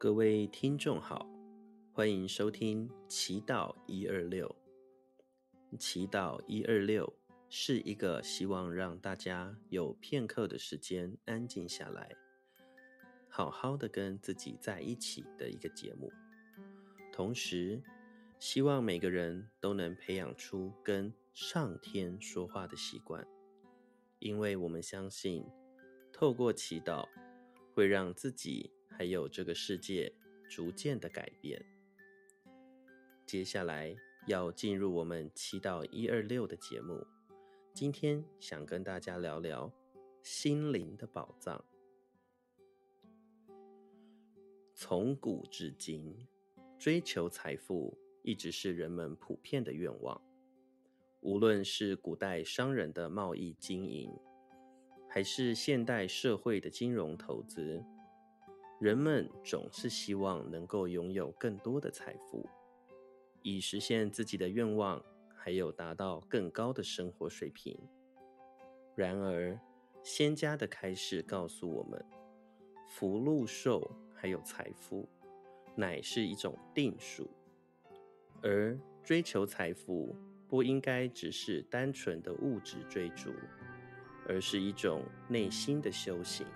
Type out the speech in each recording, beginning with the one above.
各位听众好，欢迎收听祈祷一二六。祈祷一二六是一个希望让大家有片刻的时间安静下来，好好的跟自己在一起的一个节目。同时，希望每个人都能培养出跟上天说话的习惯，因为我们相信，透过祈祷，会让自己还有这个世界逐渐的改变。接下来要进入我们七到一二六的节目，今天想跟大家聊聊心灵的宝藏。从古至今，追求财富一直是人们普遍的愿望，无论是古代商人的贸易经营。还是现代社会的金融投资，人们总是希望能够拥有更多的财富，以实现自己的愿望，还有达到更高的生活水平。然而，仙家的开示告诉我们，福禄寿还有财富，乃是一种定数，而追求财富不应该只是单纯的物质追逐。而是一种内心的修行。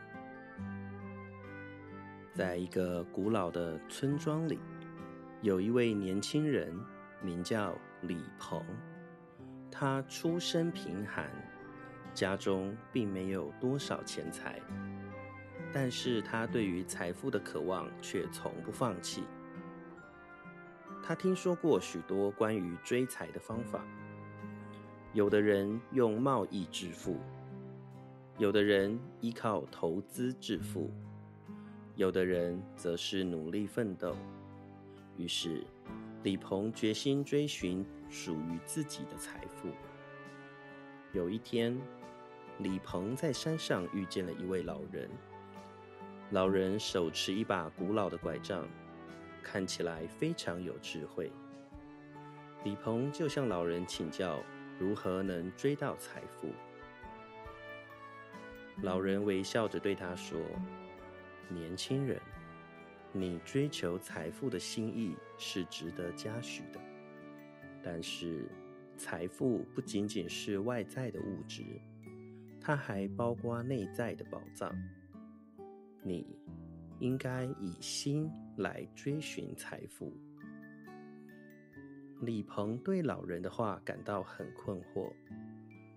在一个古老的村庄里，有一位年轻人，名叫李鹏。他出身贫寒，家中并没有多少钱财，但是他对于财富的渴望却从不放弃。他听说过许多关于追财的方法，有的人用贸易致富。有的人依靠投资致富，有的人则是努力奋斗。于是，李鹏决心追寻属于自己的财富。有一天，李鹏在山上遇见了一位老人，老人手持一把古老的拐杖，看起来非常有智慧。李鹏就向老人请教如何能追到财富。老人微笑着对他说：“年轻人，你追求财富的心意是值得嘉许的。但是，财富不仅仅是外在的物质，它还包括内在的宝藏。你应该以心来追寻财富。”李鹏对老人的话感到很困惑。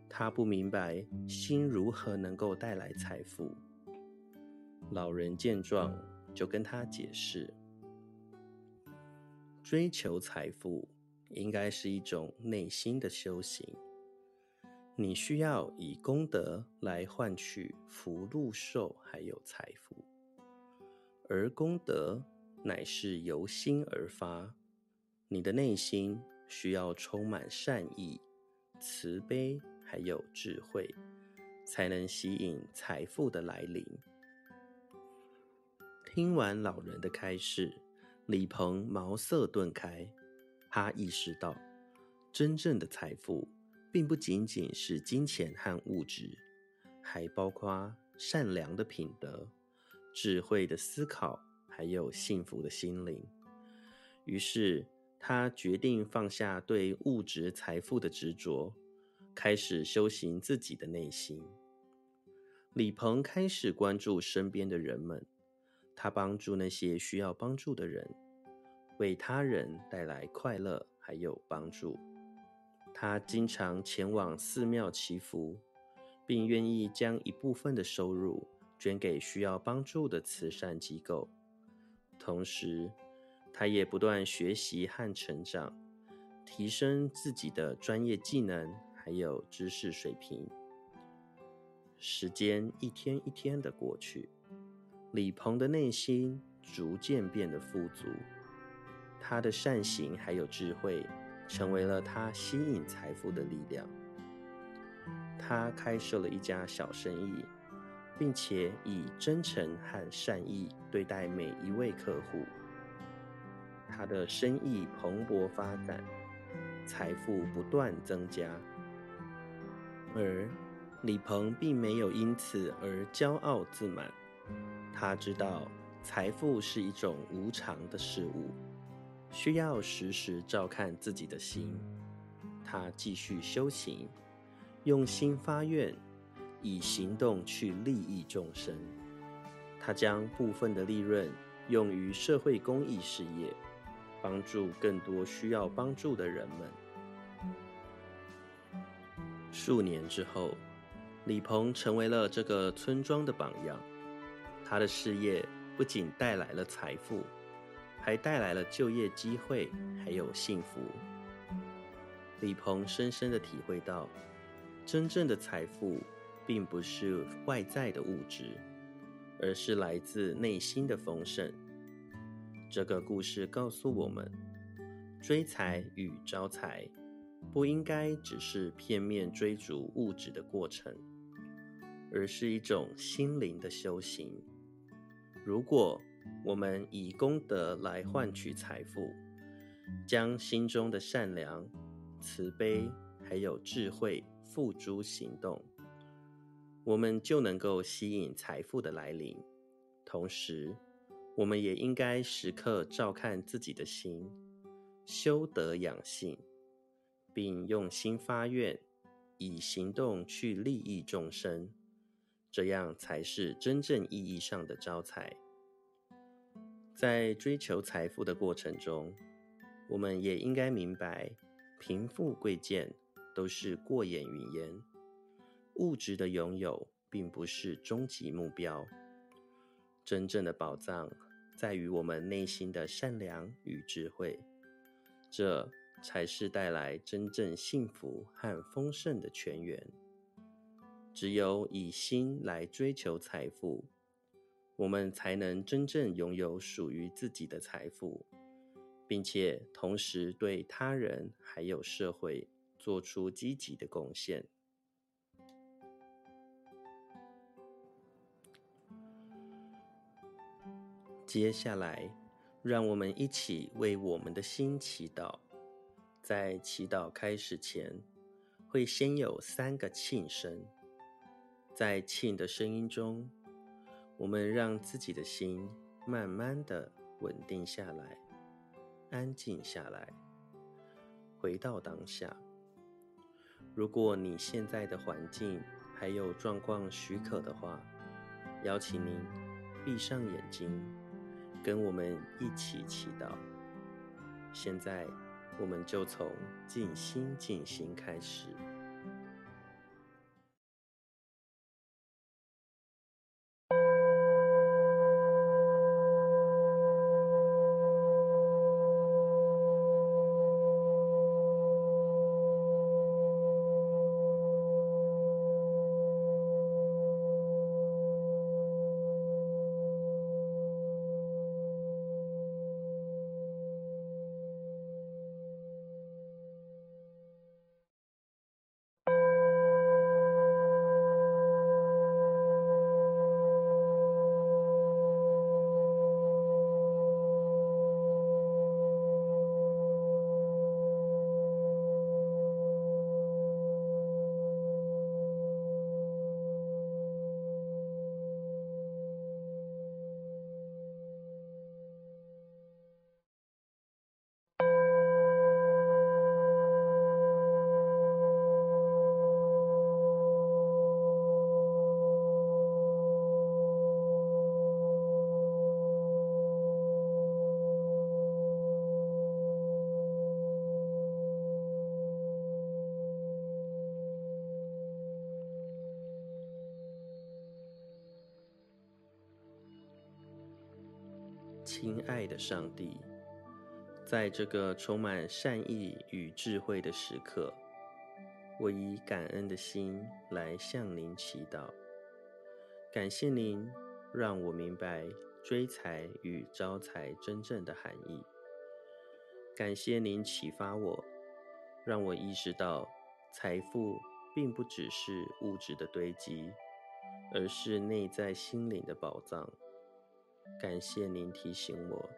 他不明白心如何能够带来财富。老人见状，就跟他解释：追求财富应该是一种内心的修行。你需要以功德来换取福禄寿，还有财富。而功德乃是由心而发，你的内心需要充满善意、慈悲。还有智慧，才能吸引财富的来临。听完老人的开示，李鹏茅塞顿开。他意识到，真正的财富并不仅仅是金钱和物质，还包括善良的品德、智慧的思考，还有幸福的心灵。于是，他决定放下对物质财富的执着。开始修行自己的内心。李鹏开始关注身边的人们，他帮助那些需要帮助的人，为他人带来快乐还有帮助。他经常前往寺庙祈福，并愿意将一部分的收入捐给需要帮助的慈善机构。同时，他也不断学习和成长，提升自己的专业技能。还有知识水平。时间一天一天的过去，李鹏的内心逐渐变得富足。他的善行还有智慧，成为了他吸引财富的力量。他开设了一家小生意，并且以真诚和善意对待每一位客户。他的生意蓬勃发展，财富不断增加。而李鹏并没有因此而骄傲自满，他知道财富是一种无常的事物，需要时时照看自己的心。他继续修行，用心发愿，以行动去利益众生。他将部分的利润用于社会公益事业，帮助更多需要帮助的人们。数年之后，李鹏成为了这个村庄的榜样。他的事业不仅带来了财富，还带来了就业机会，还有幸福。李鹏深深地体会到，真正的财富并不是外在的物质，而是来自内心的丰盛。这个故事告诉我们，追财与招财不应该只是片面追逐物质的过程，而是一种心灵的修行。如果我们以功德来换取财富，将心中的善良、慈悲还有智慧付诸行动，我们就能够吸引财富的来临。同时，我们也应该时刻照看自己的心，修德养性，并用心发愿，以行动去利益众生。这样才是真正意义上的招财。在追求财富的过程中，我们也应该明白，贫富贵贱都是过眼云烟，物质的拥有并不是终极目标。真正的宝藏在于我们内心的善良与智慧，这才是带来真正幸福和丰盛的泉源。只有以心来追求财富，我们才能真正拥有属于自己的财富，并且同时对他人还有社会做出积极的贡献。接下来，让我们一起为我们的心祈祷。在祈祷开始前，会先有三个庆声。在磬的声音中，我们让自己的心慢慢的稳定下来，安静下来，回到当下。如果你现在的环境还有状况许可的话，邀请您闭上眼睛，跟我们一起祈祷。现在，我们就从静心静心开始。亲爱的上帝，在这个充满善意与智慧的时刻，我以感恩的心来向您祈祷。感谢您让我明白追财与招财真正的含义。感谢您启发我，让我意识到财富并不只是物质的堆积，而是内在心灵的宝藏。感谢您提醒我，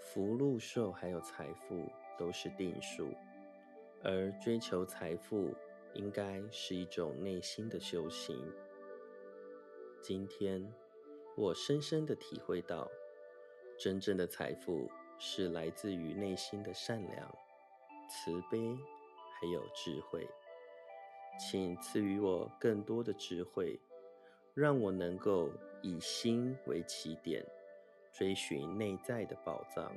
福禄寿还有财富都是定数，而追求财富应该是一种内心的修行。今天，我深深的体会到，真正的财富是来自于内心的善良、慈悲，还有智慧。请赐予我更多的智慧，让我能够以心为起点，追寻内在的宝藏。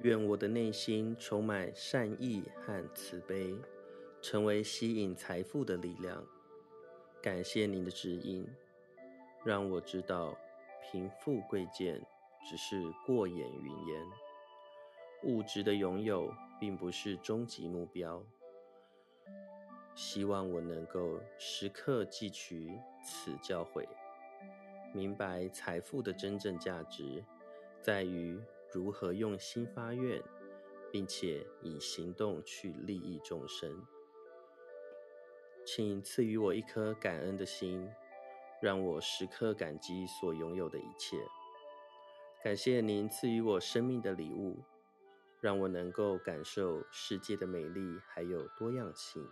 愿我的内心充满善意和慈悲，成为吸引财富的力量。感谢您的指引，让我知道贫富贵贱只是过眼云烟，物质的拥有并不是终极目标。希望我能够时刻记取此教诲，明白财富的真正价值在于如何用心发愿，并且以行动去利益众生。请赐予我一颗感恩的心，让我时刻感激所拥有的一切。感谢您赐予我生命的礼物，让我能够感受世界的美丽还有多样性。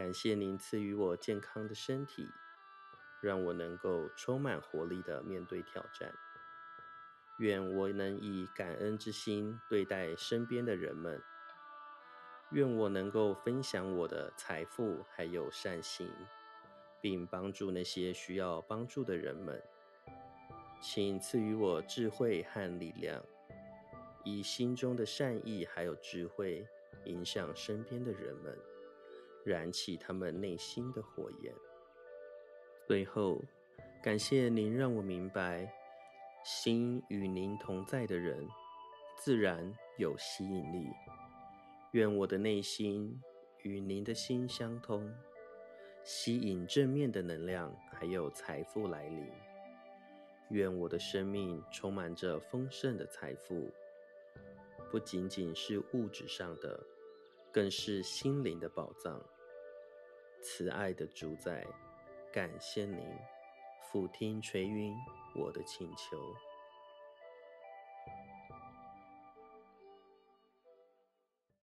感谢您赐予我健康的身体，让我能够充满活力的面对挑战。愿我能以感恩之心对待身边的人们。愿我能够分享我的财富还有善行，并帮助那些需要帮助的人们。请赐予我智慧和力量，以心中的善意还有智慧影响身边的人们，燃起他们内心的火焰。最后，感谢您让我明白，心与您同在的人，自然有吸引力。愿我的内心与您的心相通，吸引正面的能量，还有财富来临。愿我的生命充满着丰盛的财富，不仅仅是物质上的，更是心灵的宝藏。慈爱的主宰，感谢您，俯听垂云我的请求。